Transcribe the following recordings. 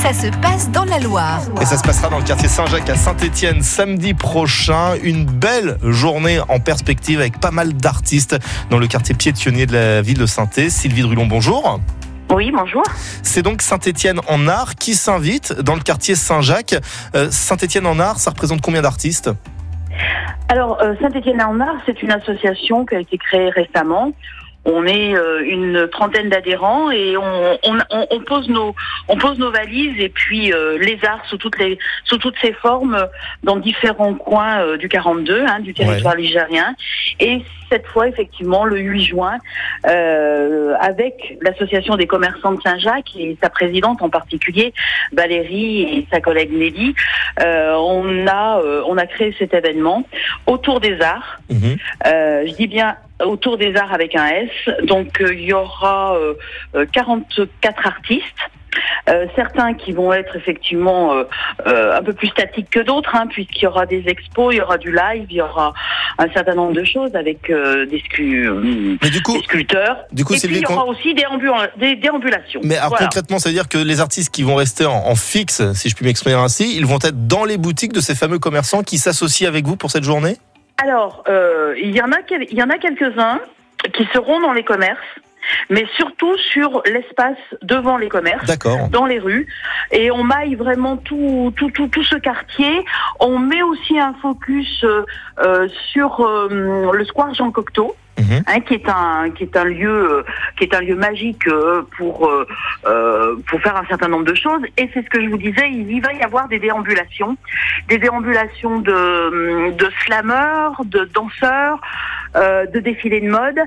ça se passe dans la Loire. Et ça se passera dans le quartier Saint-Jacques à Saint-Étienne samedi prochain. Une belle journée en perspective avec pas mal d'artistes dans le quartier piétonnier de la ville de saint Sylvie Drulon, bonjour. Oui, bonjour. C'est donc Saint-Étienne en art qui s'invite dans le quartier Saint-Jacques. Euh, Saint-Étienne en art, ça représente combien d'artistes? Alors, euh, Saint-Étienne en art, c'est une association qui a été créée récemment. On est euh, une trentaine d'adhérents et on, on, on, pose nos on pose nos valises et puis euh, les arts sous toutes les sous toutes ses formes dans différents coins euh, du 42 hein, du territoire ouais. ligérien et cette fois effectivement le 8 juin avec l'association des commerçants de Saint-Jacques et sa présidente en particulier Valérie et sa collègue Nelly on a on a créé cet événement autour des arts mmh. je dis bien autour des arts avec un S. Donc euh, il y aura euh, 44 artistes. Euh, certains qui vont être effectivement euh, euh, un peu plus statiques que d'autres, hein, puisqu'il y aura des expos, il y aura du live, il y aura un certain nombre de choses avec des, scu Mais du coup, des sculpteurs. Du coup, Et puis il y aura aussi des, des déambulations. Mais alors, Voilà. concrètement, ça veut dire que les artistes qui vont rester en, en fixe, si je puis m'exprimer ainsi, ils vont être dans les boutiques de ces fameux commerçants qui s'associent avec vous pour cette journée? Alors, euh, il y en a, quel- il y en a quelques-uns qui seront dans les commerces, mais surtout sur l'espace devant les commerces. Dans les rues et on maille vraiment tout tout tout, tout ce quartier. On met aussi un focus euh, euh, sur euh, le square Jean Cocteau. Mhm. hein, qui est un qui est un lieu euh, qui est un lieu magique euh, pour euh, euh, pour faire un certain nombre de choses et c'est ce que je vous disais il y va y avoir des déambulations des déambulations de de slameurs de danseurs euh, de défilés de mode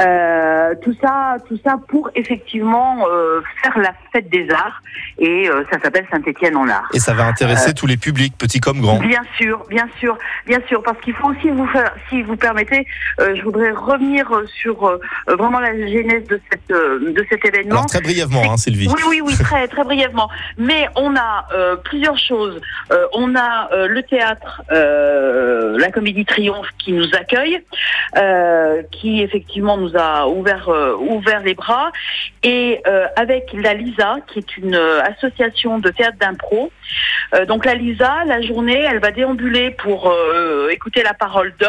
euh, tout ça tout ça pour effectivement euh, faire la fête des arts et euh, ça s'appelle Saint-Étienne en art Et ça va intéresser tous les publics, petits comme grands. Bien sûr, bien sûr, bien sûr, parce qu'il faut aussi vous faire, si vous permettez, euh, je voudrais revenir euh, sur euh, vraiment la genèse de cette euh, de cet événement. Alors très brièvement, hein, Sylvie. Oui, oui, oui, très, très brièvement. Mais on a euh, plusieurs choses. Euh, on a euh, le théâtre, euh, la Comédie Triomphe qui nous accueille, euh, qui effectivement nous a ouvert euh, ouvert les bras, et euh, avec la Lisa, qui est une association de théâtre d'impro. Donc la Lisa, la journée, elle va déambuler pour écouter la parole de,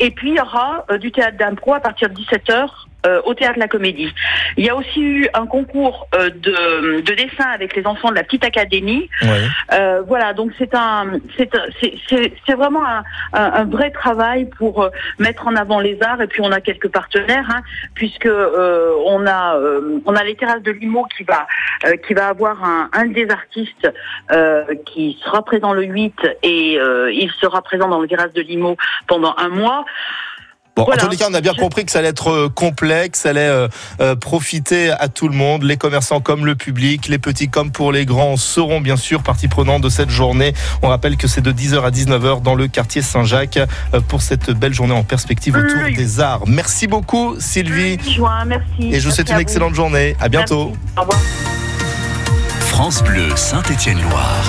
et puis il y aura du théâtre d'impro à partir de 17 h au théâtre de la Comédie. Il y a aussi eu un concours euh, de, de dessin avec les enfants de la petite académie. Ouais. Euh, voilà, donc c'est un, c'est un- c'est- c'est c'est vraiment un, un, un vrai travail pour euh, mettre en avant les arts. Et puis on a quelques partenaires, hein, puisque euh, on a, euh, on a les terrasses de Limo qui va, euh, qui va avoir un, un des artistes euh, qui sera présent le 8 et euh, il sera présent dans le terrasse de Limo pendant un mois. Bon, Voilà. en tous les cas, on a bien compris que ça allait être euh, complexe, ça allait euh, euh, profiter à tout le monde, les commerçants comme le public, les petits comme pour les grands seront bien sûr partie prenante de cette journée. On rappelle que c'est de 10h à 19h dans le quartier Saint-Jacques pour cette belle journée en perspective autour Oui. des arts. Merci beaucoup Sylvie Le 8 juin, merci. et je vous souhaite une vous. excellente journée. À bientôt. Merci. Au revoir. France Bleu Saint-Étienne-Loire.